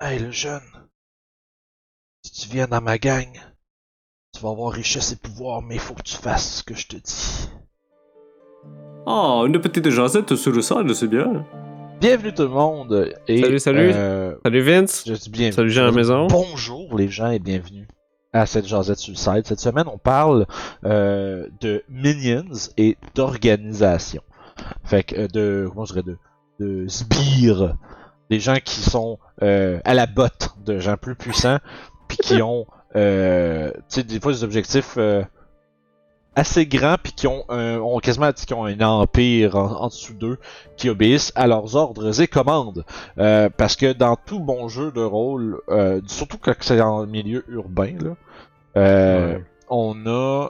Hey le jeune, si tu viens dans ma gang, tu vas avoir richesse et pouvoir, mais il faut que tu fasses ce que je te dis. Oh, une petite jasette sur le sol, c'est bien. Bienvenue tout le monde. Et, Salut, salut. euh, Salut Vince. je dis bienvenue. Salut, gens à la maison. Bonjour les gens et bienvenue à cette jasette sur le site. Cette semaine, on parle euh, de minions et d'organisation. Fait que euh, de comment je dirais de de sbires, des gens qui sont euh, à la botte de gens plus puissants, puis qui ont euh, tu sais des fois des objectifs euh, assez grands puis qui ont un, ont quasiment qui ont un empire en, en dessous d'eux qui obéissent à leurs ordres et commandes Euh, parce que dans tout bon jeu de rôle euh, surtout quand c'est en milieu urbain là euh, Ouais. on a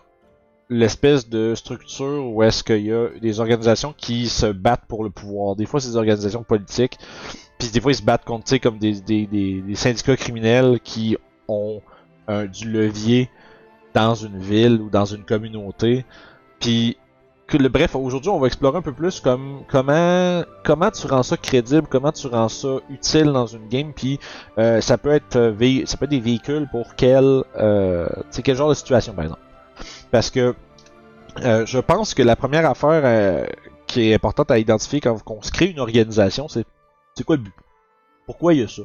l'espèce de structure où est-ce qu'il y a des organisations qui se battent pour le pouvoir. Des fois, c'est des organisations politiques, puis des fois, ils se battent contre, tu comme des, des, des, des syndicats criminels qui ont euh, du levier dans une ville ou dans une communauté. Puis, que le, bref, aujourd'hui, on va explorer un peu plus comme comment comment tu rends ça crédible, comment tu rends ça utile dans une game, puis euh, ça peut être euh, ça peut être des véhicules pour quel euh, quel genre de situation par exemple. Parce que euh, je pense que la première affaire euh, qui est importante à identifier quand on se crée une organisation, c'est c'est quoi le but? Pourquoi il y a ça?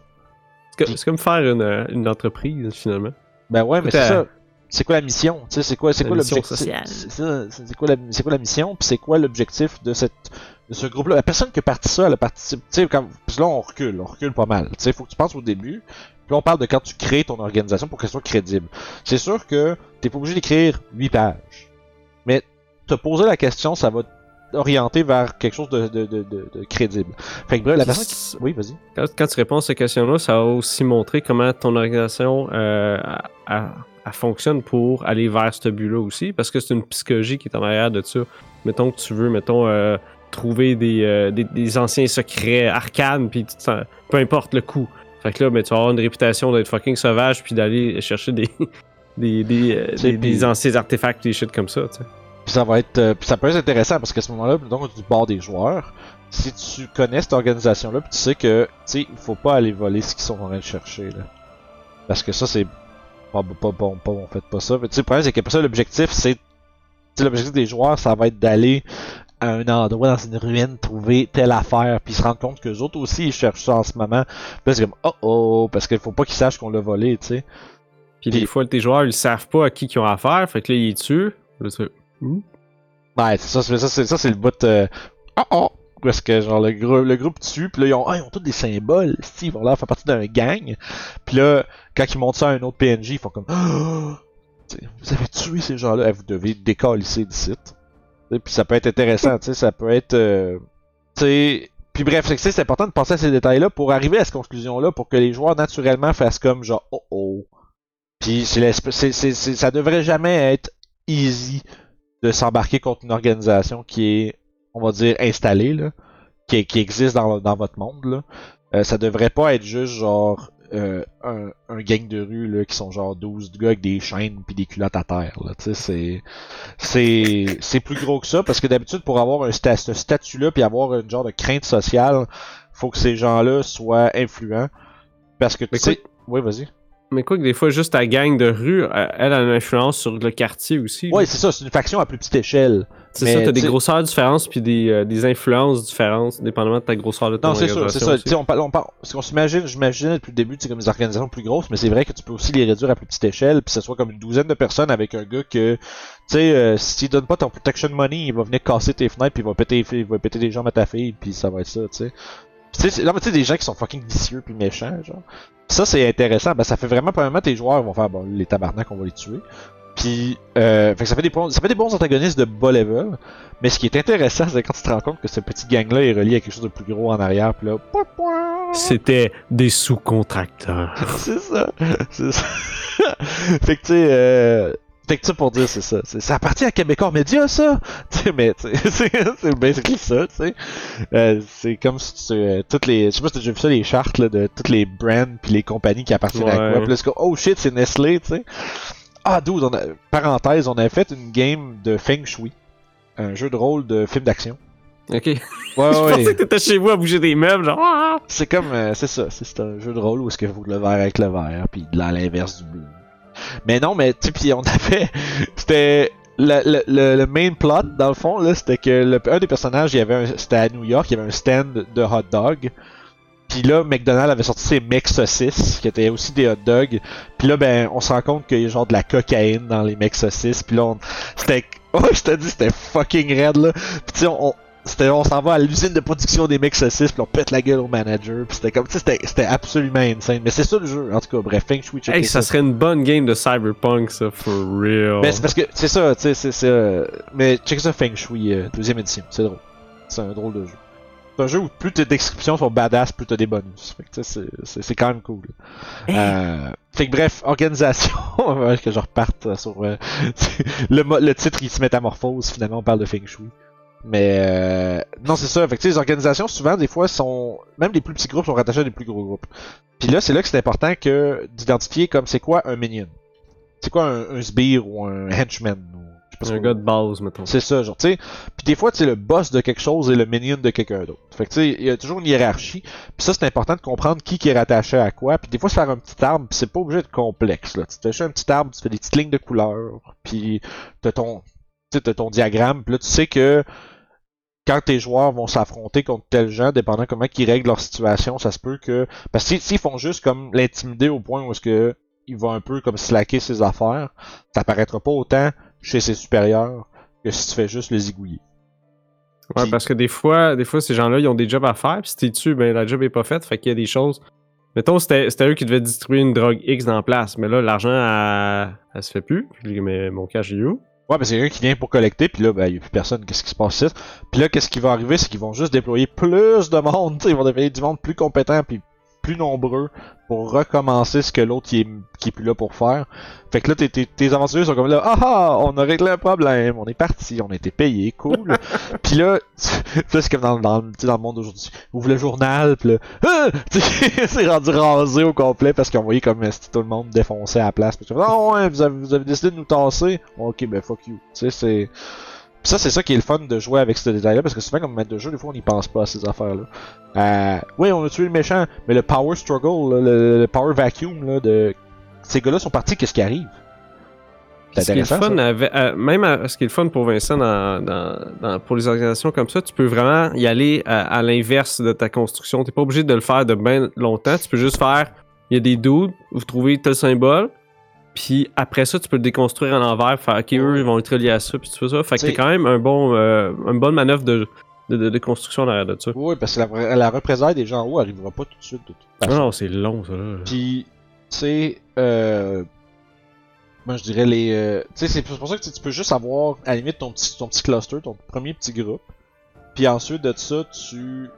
C'est co- c'est comme faire une, euh, une entreprise finalement. Ben ouais, mais c'est à- ça. C'est quoi la mission? Tu sais, c'est quoi, c'est quoi l'objectif? C'est quoi la, c'est quoi la mission? Puis c'est quoi l'objectif de cette, de ce groupe-là? La personne qui a parti ça, elle a participé. Tu sais, quand, puis là on recule, on recule pas mal. Tu sais, faut que tu penses au début. Puis là, on parle de quand tu crées ton organisation pour qu'elle soit crédible. C'est sûr que t'es pas obligé d'écrire 8 pages, mais te poser la question, ça va t'orienter vers quelque chose de, de, de, de, de crédible. Fait que bref, la personne. Qui... Oui, vas-y. Quand, quand tu réponds à cette question-là, ça va aussi montrer comment ton organisation euh, a- fonctionne pour aller vers ce but-là aussi, parce que c'est une psychologie qui est en arrière de ça. Mettons que tu veux, mettons, euh, trouver des, euh, des, des anciens secrets arcanes, puis peu importe le coup. Fait que là, ben, tu vas avoir une réputation d'être fucking sauvage, puis d'aller chercher des, des, des, euh, anciens artefacts, des shit comme ça, tu sais. Puis ça va être, euh, ça peut être intéressant parce qu'à ce moment-là, donc du bord des joueurs, si tu connais cette organisation-là, puis tu sais que, tu sais, il faut pas aller voler ce qu'ils sont en train de chercher là, parce que ça c'est pas, pas bon, pas bon, faites pas ça. Mais tu sais, le problème c'est que ça l'objectif c'est, tu sais, l'objectif des joueurs, ça va être d'aller à un endroit dans une ruine trouver telle affaire, puis se rendre compte que les autres aussi ils cherchent ça en ce moment. C'est comme oh oh, parce qu'il faut pas qu'ils sachent qu'on l'a volé, tu sais. Puis Puis- des fois, tes joueurs, ils savent pas à qui ils ont affaire, fait que là, ils tuent. Ouais, c'est ça, c'est ça, c'est ça, c'est le bout. Euh... Oh oh! Parce que genre le, groupe le groupe tue, puis là ils ont, ah, ils ont tous des symboles, si, ils vont là faire partie d'un gang. Puis là, quand ils montent ça à un autre PNJ, ils font comme, vous avez tué ces gens-là, Eh, vous devez décalisser. Tu sais, Puis ça peut être intéressant, tu sais, ça peut être, euh... Puis bref, c'est important de penser à ces détails-là pour arriver à cette conclusion-là, pour que les joueurs naturellement fassent comme genre, oh oh. Puis ça devrait jamais être easy de s'embarquer contre une organisation qui est, on va dire, installée, là, qui, qui existe dans, dans votre monde. Là. Euh, ça devrait pas être juste genre euh, un, un gang de rue là, qui sont genre 12 gars avec des chaînes puis des culottes à terre. Là. Tu sais, C'est, c'est, c'est plus gros que ça parce que d'habitude, pour avoir un sta- ce statut-là puis avoir une genre de crainte sociale, faut que ces gens-là soient influents. Parce que tu sais. Oui, vas-y. Mais quoi que des fois, juste ta gang de rue, euh, elle a une influence sur le quartier aussi. Ouais, c'est ça, c'est une faction à plus petite échelle. c'est ça, t'as des t'sais- grosseurs différentes puis des, euh, des influences différentes, dépendamment de ta grosseur de ton Non, c'est sûr, c'est ça. aussi. Tu sais, on on parce qu'on s'imagine, j'imagine depuis le début, c'est comme des organisations plus grosses, mais c'est vrai que tu peux aussi les réduire à plus petite échelle, puis que ce soit comme une douzaine de personnes avec un gars que, tu sais, euh, si tu donnes pas ton protection money, il va venir casser tes fenêtres, puis il va péter, il va péter des jambes à ta fille, puis ça va être ça, tu sais. Tu sais, non, mais tu sais, des gens qui sont fucking vicieux puis méchants, genre. Ça, c'est intéressant. Ben, ça fait vraiment, premièrement, tes joueurs vont faire, bon, les tabarnak, on va les tuer. Puis, euh, fait que ça fait des bons, ça fait des bons antagonistes de bas level. Mais ce qui est intéressant, c'est quand tu te rends compte que ce petit gang-là est relié à quelque chose de plus gros en arrière, puis là. C'était des sous-contracteurs. c'est ça. C'est ça. fait que tu sais, euh, fait que ça pour dire c'est ça. C'est, ça appartient à Québécois Média ça. Mais c'est, basically ça. Tu sais, Euh, c'est comme si tu, euh, toutes les, je sais pas si t'as déjà vu ça les chartes là, de toutes les brands puis les compagnies qui appartiennent à quoi. Puis là, c'est oh shit, c'est Nestlé, tu sais. Ah, dude, on a, parenthèse, on a fait une game de Feng Shui, un jeu de rôle de film d'action. Ok. Ouais, Je ouais. pensais que t'étais chez vous à bouger des meubles, genre. ah! C'est comme, euh, c'est ça, c'est un jeu de rôle où est-ce que vous le vert avec le vert, puis à l'inverse du bleu. Mais non, mais tu puis on avait, c'était le, le, le, main plot dans le fond là, c'était que le, un des personnages, il y avait, c'était à New York, il y avait un stand de hot dog. Puis là, McDonald's avait sorti ses mecs saucisses, qui étaient aussi des hot dogs. Puis là, ben, on se rend compte qu'il y a genre de la cocaïne dans les mecs saucisses. Puis là, on, c'était, ouais, je te dis, c'était fucking raide là. Puis tu sais, on, c'était, on s'en va à l'usine de production des mecs saucisses, puis on pète la gueule au manager. Puis c'était comme, tu sais, c'était, c'était absolument insane. Mais c'est ça le jeu, en tout cas. Bref, Feng Shui, Hey, ça serait une bonne game de Cyberpunk, ça, for real. Mais c'est parce que c'est ça, tu sais, c'est ça. euh, Mais check ça Feng Shui, euh, deuxième édition, c'est drôle. C'est un drôle de jeu. C'est un jeu où plus tes descriptions sont badass, plus t'as des bonus. Fait que tu sais, c'est- quand même cool. Euh, fait que bref, organisation, que je reparte euh, sur euh, le, le titre il se métamorphose, finalement on parle de Feng Shui. Mais euh, non, c'est ça. Fait que tu sais, les organisations, souvent, des fois, sont. Même les plus petits groupes sont rattachés à des plus gros groupes. Puis là, c'est là que c'est important que d'identifier comme c'est quoi un minion. C'est quoi un, un sbire ou un henchman ou je sais pas un gars de base, mettons. C'est ça, genre, tu sais. Puis des fois, tu sais, le boss de quelque chose est le minion de quelqu'un d'autre. Fait que, tu sais, il y a toujours une hiérarchie. Puis ça, c'est important de comprendre qui, qui est rattaché à quoi. Puis des fois, se faire un petit arbre, puis c'est pas obligé d'être complexe, là. Tu te fais un petit arbre, tu fais des petites lignes de couleurs. Puis t'as ton, tu sais, t'as ton diagramme. Puis là, tu sais que quand tes joueurs vont s'affronter contre tel gens, dépendant comment ils règlent leur situation, ça se peut que... Parce que si- s'ils font juste comme l'intimider au point où est-ce que il va un peu comme slacker ses affaires, ça paraîtra pas autant chez ses supérieurs que si tu fais juste le zigouiller. Ouais, Puis- parce que des fois, des fois, ces gens-là, ils ont des jobs à faire, puis si t'es dessus, ben la job est pas faite, fait qu'il y a des choses. Mettons, c'était c'était eux qui devaient distribuer une drogue X dans la place, mais là, l'argent, elle, elle se fait plus. Puis, mais mon cash est où? Ouais, quelqu'un qui vient pour collecter, puis là, ben, il y a plus personne, qu'est-ce qui se passe ici? Puis là, qu'est-ce qui va arriver, c'est qu'ils vont juste déployer plus de monde, ils vont déployer du monde plus compétent, puis plus nombreux pour recommencer ce que l'autre qui est, qui est plus là pour faire. Fait que là, tes, tes, tes aventuriers sont comme là, ah ah, on a réglé un problème, on est parti, on a été payé, cool. puis là, c'est comme dans, dans, le monde d'aujourd'hui. Ouvre le journal, puis là, ah! C'est rendu rasé au complet parce qu'on voyait comme si tout le monde défonçait à la place. Puis tu fais, ah ouais, vous avez, vous avez décidé de nous tasser? Ok, ben fuck you. Tu sais, c'est. Ça, c'est ça qui est le fun de jouer avec ce détail-là, parce que souvent, comme maître de jeu, des fois, on n'y pense pas à ces affaires-là. Euh, oui, on a tué le méchant, mais le power struggle, là, le, le power vacuum, là, de. Ces gars-là sont partis, qu'est-ce qui arrive? C'est Ce qui est fun avec- euh, même à- ce qui est le fun pour Vincent dans, dans- dans- pour les organisations comme ça, tu peux vraiment y aller à, à l'inverse de ta construction. T'es pas obligé de le faire de bien longtemps. Tu peux juste faire, il y a des dudes, vous trouvez tel symbole, puis après ça, tu peux le déconstruire en envers, faire, ok, eux, ils vont être reliés à ça, puis tu fais ça. Fait que t'es quand même un bon, euh, une bonne manœuvre de, de, de- de construction derrière de ça. Oui, parce que la, la des gens en haut arrivera pas tout de suite, de toute Ah façon. non, c'est long, ça, là. Puis, tu sais, euh, moi je dirais les. euh, tu sais, c'est pour ça que tu peux juste avoir, à la limite, ton petit, ton petit cluster, ton premier petit groupe. Puis ensuite de ça, tu.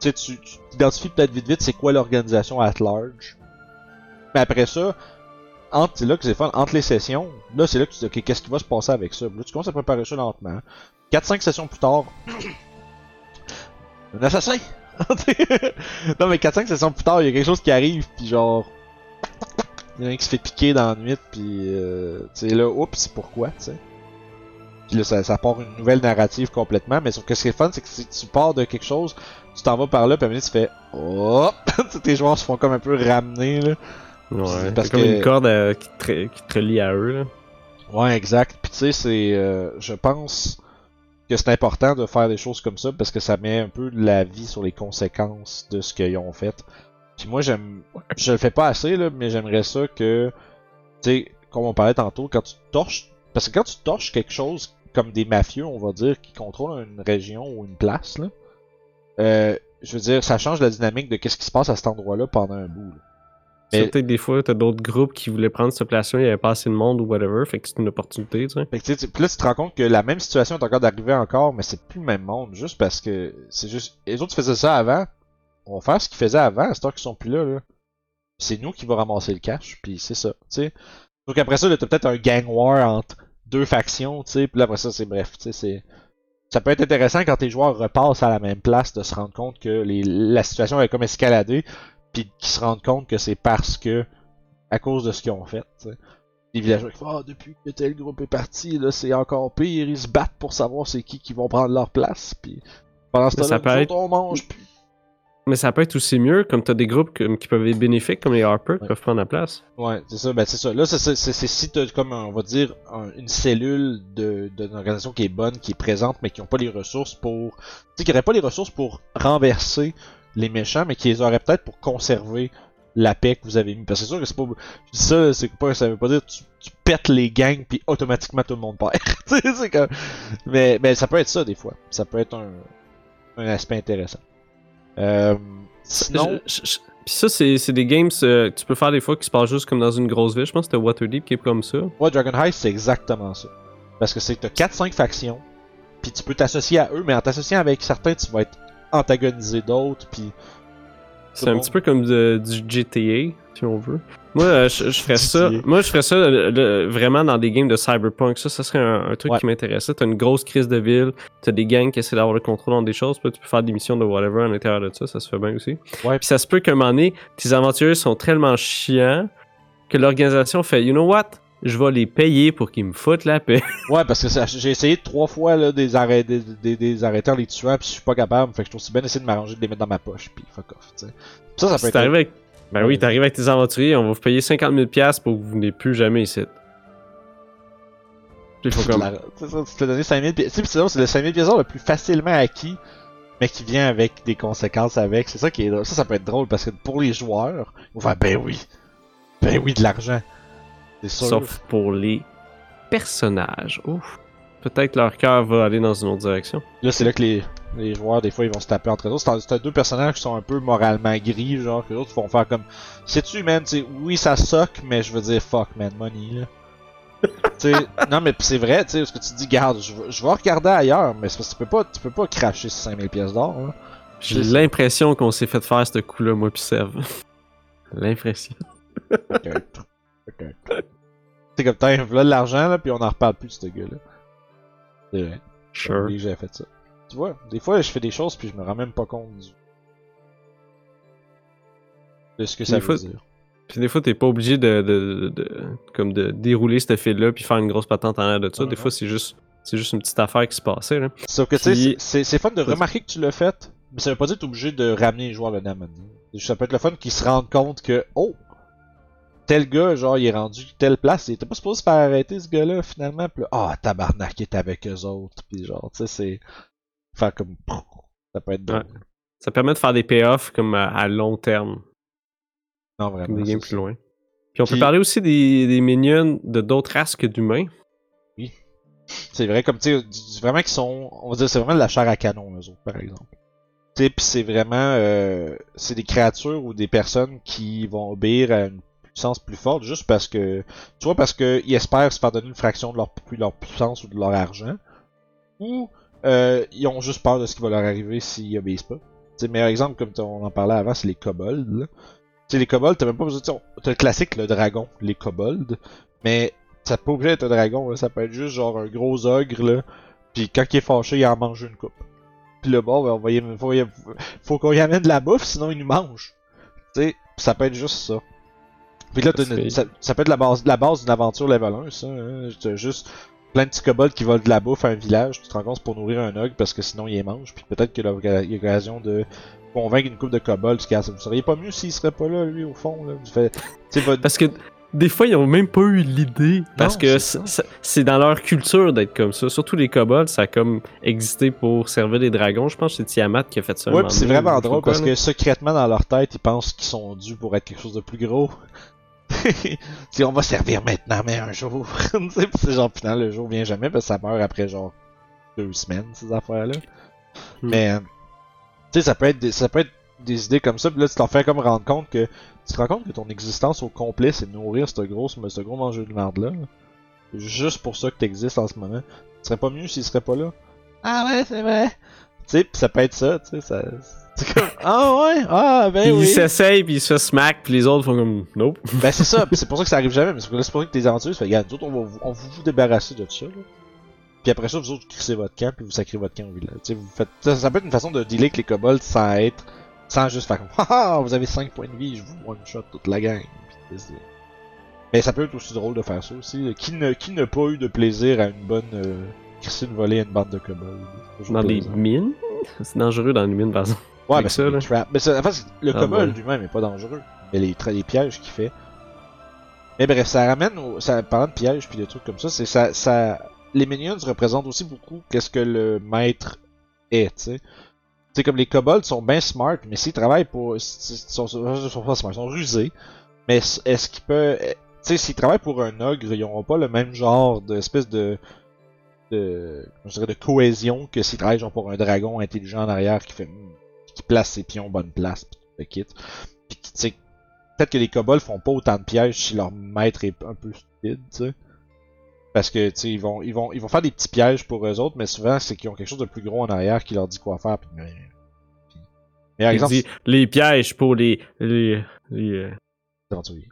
Tu sais, tu tu identifies peut-être vite vite c'est quoi l'organisation at large. Mais après ça, entre, c'est là que c'est fun, entre les sessions, là c'est là que tu dis, ok, qu'est-ce qui va se passer avec ça? Là, tu commences à préparer ça lentement. 4-5 sessions plus tard, un assassin! non mais 4-5 sessions plus tard, il y a quelque chose qui arrive, puis genre... Il y en a un qui se fait piquer dans la nuit, puis euh, tu sais là, oups, pourquoi, tu sais? Puis là, ça, ça part une nouvelle narrative complètement, mais sauf que ce qui est fun, c'est que si tu pars de quelque chose, tu t'en vas par là, puis à un moment tu fais hop, sais, tes joueurs se font comme un peu ramener là. Ouais, parce c'est comme que- une corde qui, te, re- qui te relie à eux, là. Ouais, exact. Puis tu sais, c'est, euh, je pense que c'est important de faire des choses comme ça parce que ça met un peu de la vie sur les conséquences de ce qu'ils ont fait. Puis moi, j'aime, je le fais pas assez là, mais j'aimerais ça que, tu sais, comme on parlait tantôt, quand tu torches, parce que quand tu torches quelque chose comme des mafieux, on va dire, qui contrôlent une région ou une place là, euh, je veux dire, ça change la dynamique de qu'est-ce qui se passe à cet endroit-là pendant un bout. là. C'est Mais- Peut-être des fois, t'as d'autres groupes qui voulaient prendre cette place-là, il y avait pas assez de monde ou whatever, fait que c'est une opportunité, tu sais. Fait que, puis là, tu te rends compte que la même situation est encore d'arriver encore, mais c'est plus le même monde, juste parce que c'est juste. Les autres faisaient ça avant. On va faire ce qu'ils faisaient avant, à ce temps qu'ils sont plus là, là. C'est nous qui va ramasser le cash, puis c'est ça, tu sais. Donc après ça, là, t'as peut-être un gang war entre deux factions, tu sais, puis là, après ça, c'est bref, tu sais, c'est. Ça peut être intéressant quand tes joueurs repassent à la même place de se rendre compte que les, la situation est comme escaladée, puis qu'ils se rendent compte que c'est parce que. à cause de ce qu'ils ont fait, les villageois qui font Ah, depuis que tel groupe est parti, là, c'est encore pire, ils se battent pour savoir c'est qui qui vont prendre leur place, puis Pendant ce temps-là, être- on mange, Mais ça peut être aussi mieux, comme t'as des groupes qui peuvent être bénéfiques, comme les Harper, qui Ouais. peuvent prendre la place. Ouais, c'est ça, ben c'est ça. Là, c'est si t'as comme, on va dire, un- une cellule de d'une organisation qui est bonne, qui est présente, mais qui ont pas les ressources pour... Tu sais, qui aurait pas les ressources pour renverser les méchants, mais qui les auraient peut-être pour conserver la paix que vous avez mis. Parce que c'est sûr que c'est pas... Je dis ça, c'est pas... Ça veut pas dire que tu, tu pètes les gangs, puis automatiquement tout le monde perd. C'est comme... Mais, mais ça peut être ça, des fois. Ça peut être un, un aspect intéressant. Euh... Sinon... Je- je- je- Puis ça, c'est c'est des games euh, que tu peux faire des fois qui se passent juste comme dans une grosse ville. Je pense que c'était Waterdeep qui est comme ça. Ouais, Dragon Heist, c'est exactement ça. Parce que c'est que t'as 4-5 factions, puis tu peux t'associer à eux, mais en t'associant avec certains, tu vas être antagonisé d'autres, puis... C'est un bon. petit peu comme de- du GTA, si on veut. Moi, euh, je, je ferais ça. Moi, je ferais ça euh, le- vraiment dans des games de cyberpunk. Ça, ça serait un, un truc Ouais. qui m'intéressait. T'as une grosse crise de ville, t'as des gangs qui essaient d'avoir le contrôle dans des choses, puis tu peux faire des missions de whatever à l'intérieur de ça, ça se fait bien aussi. Ouais. Puis ça se peut qu'à un moment donné, tes aventuriers sont tellement chiants que l'organisation fait, you know what? Je vais les payer pour qu'ils me foutent la paix. Ouais, parce que j'ai essayé trois fois là, des, arrêts, des, des, des arrêter en les tuant, puis je suis pas capable, fait que je trouve aussi bien essayer de m'arranger de les mettre dans ma poche, puis fuck off, tu sais. Ça, ça peut Si être... avec... Ben oui, t'arrives avec tes aventuriers, on va vous payer 50 000$ piastres pour que vous venez plus jamais ici. Puis il faut comme... La- C'est ça, tu te fais donner 5000 pièces. C'est c'est le 5000 pièces le plus facilement acquis, mais qui vient avec des conséquences avec. C'est ça qui est drôle. Ça, ça peut être drôle parce que pour les joueurs, ils vont faire ben oui. Ben oui, de l'argent. Sûr. Sauf pour les personnages. Ouf. Peut-être leur cœur va aller dans une autre direction. Là, c'est là que les, les joueurs, des fois, ils vont se taper entre eux. C'est deux personnages qui sont un peu moralement gris, genre, que les autres vont faire comme. Sais-tu, man, tu sais, oui, ça soque, mais je veux dire, fuck, man, money, là. non, mais c'est vrai, tu sais, parce que tu dis, garde, je vais, je vais regarder ailleurs, mais c'est parce que tu peux pas, tu peux pas cracher ces 5000 pièces d'or. J'ai l'impression qu'on s'est fait faire ce coup-là, moi pis Sev. l'impression. C'est comme, t'as là de l'argent, là, puis on en reparle plus de ce gars-là. C'est vrai. Sure. J'ai fait ça. Tu vois, des fois, je fais des choses, puis je me rends même pas compte du... de ce que ça Des veut fois- dire. Puis des fois, t'es pas obligé de, de, de- de- comme de dérouler cette fil-là puis faire une grosse patente en l'air de ça. Des fois, c'est juste, c'est juste une petite affaire qui se passait, là. Sauf que, tu sais, c'est- fun de remarquer que tu l'as fait, mais ça veut pas dire que t'es obligé de ramener les joueurs le donné. Ça peut être le fun qu'ils se rendent compte que, oh, tel gars, genre, il est rendu telle place, il était pas supposé se faire arrêter, ce gars-là, finalement, là, ah, tabarnak, il est avec eux autres, pis genre, tu sais, c'est... Faire comme... Ça peut être drôle. Ça permet de faire des payoffs comme à, à long terme, Non, comme vraiment. des games plus loin. Puis on peut Puis- parler aussi des, des minions de d'autres races que d'humains. C'est vrai, comme, tu sais, vraiment qu'ils sont... On va dire, c'est vraiment de la chair à canon, eux autres, par exemple. Tu sais, pis c'est vraiment... euh, c'est des créatures ou des personnes qui vont obéir à une puissance plus forte juste parce que... Tu vois, parce que ils espèrent se faire donner une fraction de leur, leur puissance ou de leur argent. Ou euh, ils ont juste peur de ce qui va leur arriver s'ils obéissent pas. Tu sais, meilleur exemple, comme on en parlait avant, c'est les kobolds. Tu les kobolds, t'as même pas besoin de... T'as le classique, le dragon, les kobolds. Mais ça peut pas obligé d'être un dragon, là. ça peut être juste genre un gros ogre, là. Puis quand il est fâché, il en mange une coupe. Puis le bon, ben, on va y- faut, faut qu'on y amène de la bouffe, sinon il nous mange. Tu sais, ça peut être juste ça. Puis là, une- fait- ça, ça peut être la base, la base d'une aventure level 1, ça. Hein. T'as juste plein de petits kobolds qui volent de la bouffe à un village, tu te rends compte pour nourrir un ogre parce que sinon il les mange. Puis peut-être qu'il y a l'occasion de convaincre une coupe de kobolds qui vous seriez pas mieux s'il serait pas là, lui, au fond. Là. Sais, votre- Parce que des fois, ils ont même pas eu l'idée. Parce Non, que c'est dans leur culture d'être comme ça. Surtout les kobolds, ça a comme existé pour servir les dragons. Je pense que c'est Tiamat qui a fait ça. Ouais, c'est vraiment drôle quoi, parce là. que secrètement dans leur tête, ils pensent qu'ils sont dus pour être quelque chose de plus gros. si on va servir maintenant, mais un jour. Tu sais, pis c'est genre, putain, le jour vient jamais parce que ça meurt après genre deux semaines, ces affaires-là. Hmm. Mais, tu sais, ça peut être des, ça peut être des idées comme ça, pis là, tu t'en fais comme rendre compte que, tu te rends compte que ton existence au complet, c'est de nourrir ce gros, ce gros mangeur de merde-là. là. C'est Juste pour ça que t'existes en ce moment. Tu serais pas mieux s'il serait pas là? Ah ouais, c'est vrai. Tu sais, pis ça peut être ça, tu sais, ça... Comme, ah ouais, ah ben Puis oui. il s'essaye, puis il se fait smack, puis les autres font comme nope. Ben c'est ça, pis c'est pour ça que ça arrive jamais, mais c'est pour là, c'est pour ça que tes aventures, fait, regarde, nous autres, on va vous, on vous débarrasser de ça, là. Puis après ça, vous autres, vous crissez votre camp, puis vous sacrez votre camp au village. Vous faites, ça, ça peut être une façon de dealer avec les kobolds sans être, sans juste faire comme, haha, vous avez 5 points de vie, je vous one shot toute la gang. Mais ça peut être aussi drôle de faire ça aussi. Qui ne, qui n'a pas eu de plaisir à une bonne, euh, crisser une volée à une bande de kobolds? Dans plaisant. mines? C'est dangereux dans les mines, par exemple. Ouais, mais ça, c'est là. Mais c'est- en fait, c'est- le Ah, lui-même est pas dangereux. Mais les, les pièges qu'il fait. Mais bref, ça ramène au. Ça, parlant de pièges puis de trucs comme ça, c'est ça, ça. Les minions représentent aussi beaucoup qu'est-ce que le maître est, tu sais. Tu sais, comme les kobolds sont bien smart, mais s'ils travaillent pour. Ils sont, sont, sont pas smart, ils sont rusés. Mais est- est-ce qu'ils peuvent. Tu sais, s'ils travaillent pour un ogre, ils n'auront pas le même genre d'espèce de. de. comment je dirais, de cohésion que s'ils travaillent genre pour un dragon intelligent en arrière qui fait. Qui place ses pions bonne place, pis tout le kit. Qui, tu sais, peut-être que les kobolds font pas autant de pièges si leur maître est un peu stupide, tu sais. Parce que, tu sais, ils vont, ils, vont, ils vont faire des petits pièges pour eux autres, mais souvent, c'est qu'ils ont quelque chose de plus gros en arrière qui leur dit quoi faire. Pis, mais, pis- mais par exemple, dit les pièges pour les. les, les, euh, c'est aventurier.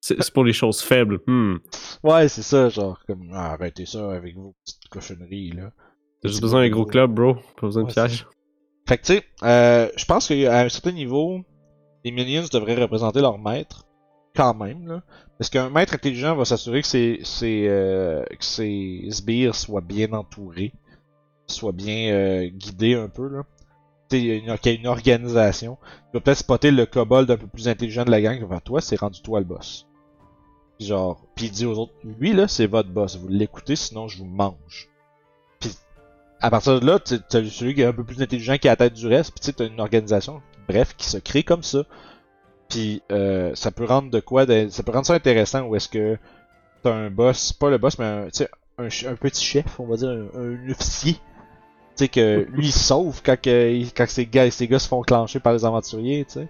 c'est pour les choses faibles. Hmm. Ouais, c'est ça, genre, comme, ah, arrêtez ça avec vos petites cochonneries, là. T'as juste besoin d'un gros club, bro. Pas besoin de Ouais, pièges. Fait que tu sais, euh, je pense qu'à un certain niveau, les minions devraient représenter leur maître, quand même, là. Parce qu'un maître intelligent va s'assurer que ses, euh, que ses sbires soient bien entourés, soient bien euh, guidés un peu, là. Qu'il y ait une organisation. Il va peut-être spotter le kobold un peu plus intelligent de la gang, qui va faire toi, c'est rendu toi le boss. Genre, puis il dit aux autres, lui là, c'est votre boss, vous l'écoutez, sinon je vous mange à partir de là, tu as celui qui est un peu plus intelligent qui est à la tête du reste, puis tu sais, as une organisation, bref, qui se crée comme ça. Puis euh, ça peut rendre de quoi, de- ça peut rendre ça intéressant où est-ce que t'as un boss, pas le boss, mais un, un, un petit chef, on va dire, un, un officier. Tu sais que lui il sauve quand, que, quand ces gars, ces gars se font clencher par les aventuriers, tu.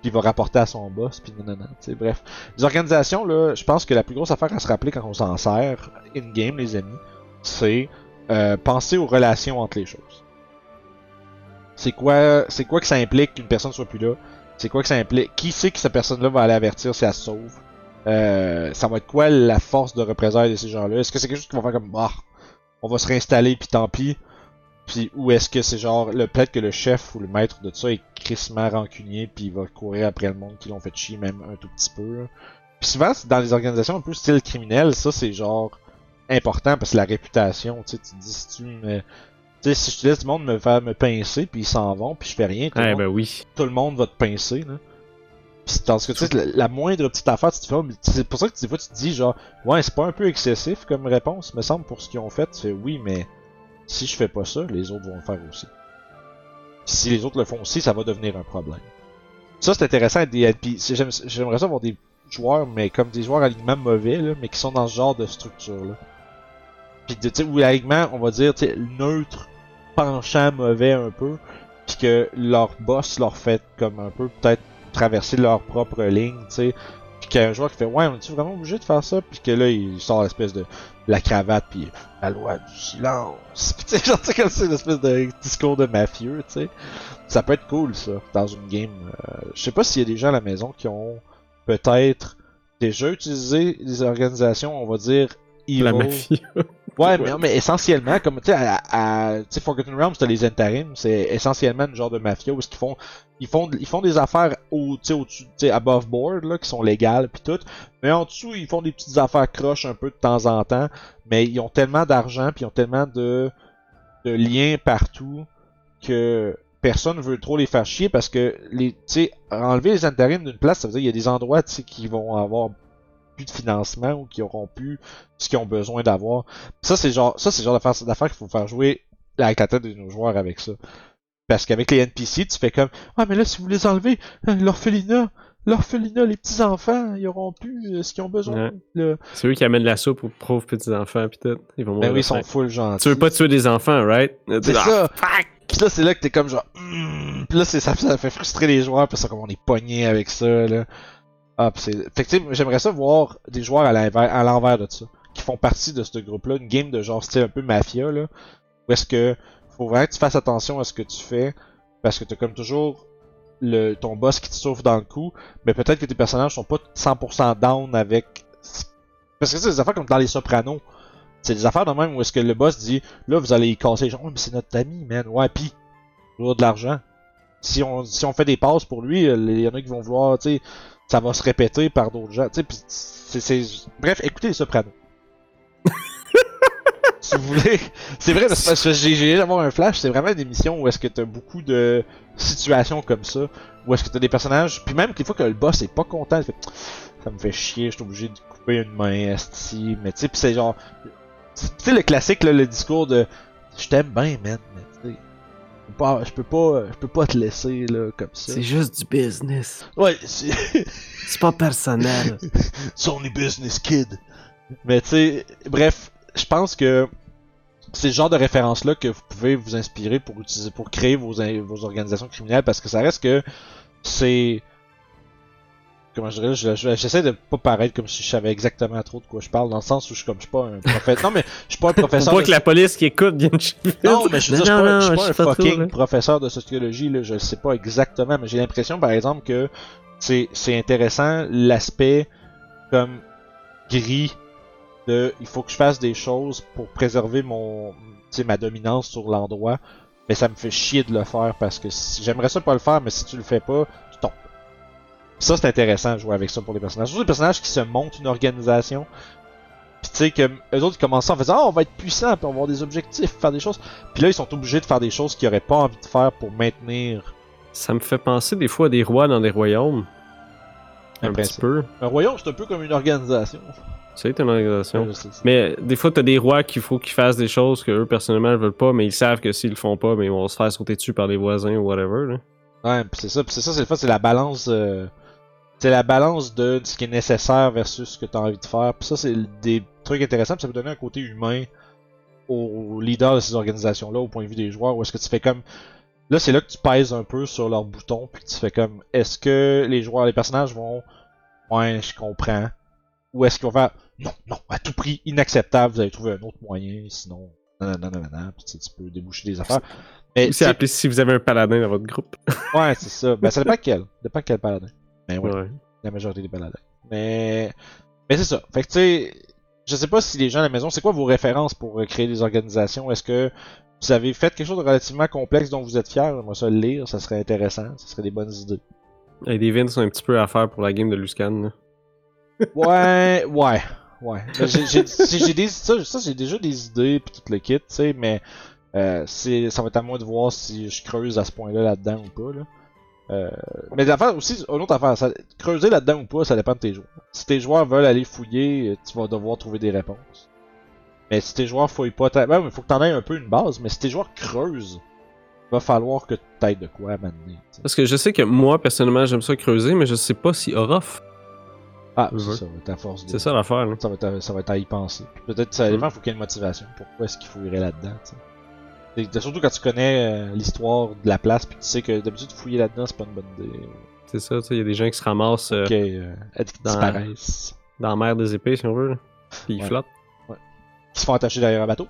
Puis il va rapporter à son boss, puis non, bref. Les organisations, là, je pense que la plus grosse affaire à se rappeler quand on s'en sert, in-game, les amis, c'est euh, penser aux relations entre les choses. C'est quoi, c'est quoi que ça implique qu'une personne soit plus là? C'est quoi que ça implique? Qui sait que cette personne-là va aller avertir si elle se sauve? Euh, ça va être quoi la force de représailles de ces gens-là? Est-ce que c'est quelque chose qui va faire comme, bah, on va se réinstaller puis tant pis? Puis, ou est-ce que c'est genre, le, peut-être que le chef ou le maître de ça est crissement rancunier puis il va courir après le monde qui l'ont fait chier même un tout petit peu. Puis souvent, dans les organisations un peu style criminel, ça c'est genre important parce que la réputation, tu sais, tu dis si tu me... Tu sais, si je te laisse du monde me faire me pincer puis ils s'en vont puis je fais rien, tout, le Eh monde, ben oui. tout le monde va te pincer, là. Pis tandis que tu sais, la, la moindre petite affaire, tu te fais, c'est pour ça que des fois tu te dis genre, ouais, c'est pas un peu excessif comme réponse, me semble, pour ce qu'ils ont fait, tu fais oui, mais si je fais pas ça, les autres vont le faire aussi. Pis si les autres le font aussi, ça va devenir un problème. Ça, c'est intéressant des NPC. J'aime- J'aimerais ça avoir des joueurs, mais comme des joueurs alignement mauvais, là, mais qui sont dans ce genre de structure-là. Puis, tu sais, où l'alignement, on va dire, tu neutre, penchant mauvais un peu, puis que leur boss leur fait comme un peu peut-être traverser leur propre ligne, tu sais. Puis qu'il y a un joueur qui fait Ouais, on est-tu vraiment obligé de faire ça? Puis que là, il sort l'espèce de la cravate, puis la loi du silence. Puis tu sais, genre, c'est comme ça, une espèce de discours de mafieux, tu sais. Ça peut être cool, ça, dans une game. Euh, je sais pas s'il y a des gens à la maison qui ont peut-être déjà utilisé des organisations, on va dire, evil. La mafia. Ouais, mais, mais essentiellement, comme tu sais, à, à tu sais, Forgotten Realms, t'as les intérims, c'est essentiellement une genre de mafia où qu'ils font, ils font, ils font des affaires au, tu sais, au-dessus, tu sais, above board là, qui sont légales puis tout, mais en dessous ils font des petites affaires croches un peu de temps en temps, mais ils ont tellement d'argent puis ils ont tellement de, de liens partout que personne veut trop les faire chier parce que les, tu sais, enlever les intérims d'une place, ça veut dire qu'il y a des endroits, tu sais, qui vont avoir plus de financement ou qui auront plus ce qu'ils ont besoin d'avoir. Ça, c'est genre, ça, c'est le genre d'affaire, qu'il faut faire jouer avec la tête de nos joueurs avec ça. Parce qu'avec les NPC, tu fais comme, ah, mais là, si vous les enlevez, euh, l'orphelinat, l'orphelinat, les petits enfants, ils auront plus euh, ce qu'ils ont besoin. Ouais. C'est eux qui amènent la soupe aux pauvres petits-enfants, pis tout. Ils vont Ben mourir oui, ils sont full gentils. Tu veux pas tuer des enfants, right? C'est Ah, ça! Pis là, c'est là que t'es comme genre, hmm. Pis là, c'est, ça, ça fait frustrer les joueurs, pis ça, comme on est pogné avec ça, là. Ah, c'est, j'aimerais ça voir des joueurs à l'envers, de ça, qui font partie de ce groupe-là, une game de genre style un peu mafia, là, où est-ce que faut vraiment que tu fasses attention à ce que tu fais, parce que t'as comme toujours le, ton boss qui te souffre dans le coup, mais peut-être que tes personnages sont pas 100% down avec, parce que c'est des affaires comme dans les Sopranos, c'est des affaires de même où est-ce que le boss dit là vous allez y casser gens, Ouais, mais c'est notre ami, man. Ouais, pis toujours de l'argent. Si on si on fait des passes pour lui, il y en a qui vont vouloir, tu sais, ça va se répéter par d'autres gens, tu sais, c'est c'est bref, écoutez les Sopranos. si vous voulez. C'est vrai, c'est parce que j'ai j'ai d'avoir un flash, c'est vraiment une émission où est-ce que t'as beaucoup de situations comme ça, où est-ce que t'as des personnages, puis même des fois que le boss est pas content, il fait ça me fait chier, je suis obligé de couper une main, esti, mais tu sais, c'est genre, tu sais le classique là, le discours de je t'aime bien, man, mais pas- je peux pas, je peux pas te laisser là comme ça. C'est juste du business. Ouais, c'est C'est pas personnel. c'est only business kid. Mais tu sais, bref, je pense que c'est le genre de référence là que vous pouvez vous inspirer pour utiliser pour créer vos, vos organisations criminelles parce que ça reste que c'est comment je dirais, je- je- j'essaie de pas paraître comme si je savais exactement trop de quoi je parle dans le sens où je suis comme je suis pas un professeur. non mais je suis pas un professeur. pas de- que la police qui écoute vienne chez non, mais je veux dire, je suis Non, pas, non, je suis pas un pas fucking professeur de sociologie, là, je le sais pas exactement, mais j'ai l'impression, par exemple, que c'est, c'est intéressant l'aspect comme gris de il faut que je fasse des choses pour préserver mon, ma dominance sur l'endroit, mais ça me fait chier de le faire parce que si, j'aimerais ça pas le faire, mais si tu le fais pas. Ça, c'est intéressant de jouer avec ça pour les personnages. Surtout les personnages qui se montent une organisation. Pis tu sais que eux autres ils commencent en faisant Ah, on va être puissant, puis on va avoir des objectifs, faire des choses. Puis là ils sont obligés de faire des choses qu'ils auraient pas envie de faire pour maintenir Ça me fait penser des fois à des rois dans des royaumes. un Un petit peu. Un royaume c'est un peu comme une organisation. C'est une organisation. Ouais, je sais. Mais des fois, t'as des rois qu'il faut qu'ils fassent des choses que eux personnellement ne veulent pas, mais ils savent que s'ils le font pas, mais ils vont se faire sauter dessus par les voisins ou whatever. Là. Ouais, pis c'est ça, pis c'est ça, c'est le fait, c'est la balance. euh, C'est la balance de ce qui est nécessaire versus ce que tu as envie de faire. Puis ça, c'est des trucs intéressants, pis ça peut donner un côté humain aux leaders de ces organisations-là, au point de vue des joueurs, où est-ce que tu fais comme. Là, c'est là que tu pèses un peu sur leurs boutons, puis tu fais comme. Est-ce que les joueurs, les personnages vont. Ouais, je comprends. Ou est-ce qu'ils vont faire. Non, non, à tout prix, inacceptable, vous allez trouver un autre moyen, sinon. Non, non, non, non, non, puis tu peux déboucher des affaires. Mais, si vous avez un paladin dans votre groupe. ouais, c'est ça. Ben, ça dépend quel. Ça dépend quel paladin. Mais ouais Ouais. la majorité des baladins. Mais, mais c'est ça. Fait que tu sais, je sais pas si les gens à la maison, c'est quoi vos références pour euh, créer des organisations? Est-ce que vous avez fait quelque chose de relativement complexe dont vous êtes fier? Moi, ça le lire, ça serait intéressant. Ça serait des bonnes idées. Et des Vince ont un petit peu à faire pour la game de Luscan. là. Ouais, ouais, ouais. J'ai, j'ai, si j'ai des, ça, ça, j'ai déjà des idées puis tout le kit, tu sais, mais euh, c'est, ça va être à moi de voir si je creuse à ce point-là là-dedans ou pas, là. Euh, mais l'affaire aussi, une autre affaire, ça, creuser là-dedans ou pas, ça dépend de tes joueurs. Si tes joueurs veulent aller fouiller, euh, tu vas devoir trouver des réponses. Mais si tes joueurs fouillent pas, ouais, mais faut que t'en aies un peu une base, mais si tes joueurs creusent, va falloir que t'aides de quoi à m'amener. tu. Parce que je sais que moi, personnellement, j'aime ça creuser, mais je sais pas si Orof. Ah, c'est ça, va être à force de... C'est ça l'affaire. là. Ça va, être à, ça va être à y penser. Peut-être ça dépend, faut qu'il y ait une motivation. Pourquoi est-ce qu'il fouillerait là-dedans, tu sais. Et Surtout quand tu connais euh, l'histoire de la place, puis tu sais que d'habitude fouiller là-dedans, c'est pas une bonne idée. C'est ça, tu sais, il y a des gens qui se ramassent euh, Ok, euh, qu'ils dans- disparaissent. dans la mer des épées, si on veut. là. Puis ils Ouais. flottent. Qui se font attacher derrière un bateau.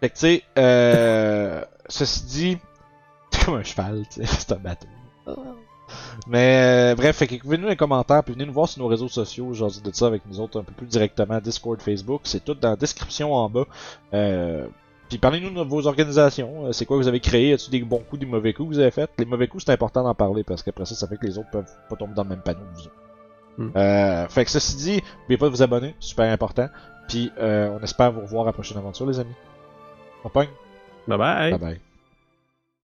Fait que tu sais, euh, ceci dit, c'est comme un cheval, tu sais, c'est un bateau. Mais euh, bref, fait que écrivez-nous dans les commentaires, puis venez nous voir sur nos réseaux sociaux, genre de ça avec nous autres un peu plus directement, Discord, Facebook, c'est tout dans la description en bas. Euh, puis parlez-nous de vos organisations, euh, c'est quoi que vous avez créé, y a-tu des bons coups, des mauvais coups que vous avez fait Les mauvais coups, c'est important d'en parler parce qu'après ça, ça fait que les autres peuvent pas tomber dans le même panneau que vous. Hmm. Euh, fait que ceci dit, n'oubliez pas de vous abonner, super important. Puis euh, on espère vous revoir à la prochaine aventure, les amis. On pogne. Bye bye! Bye bye.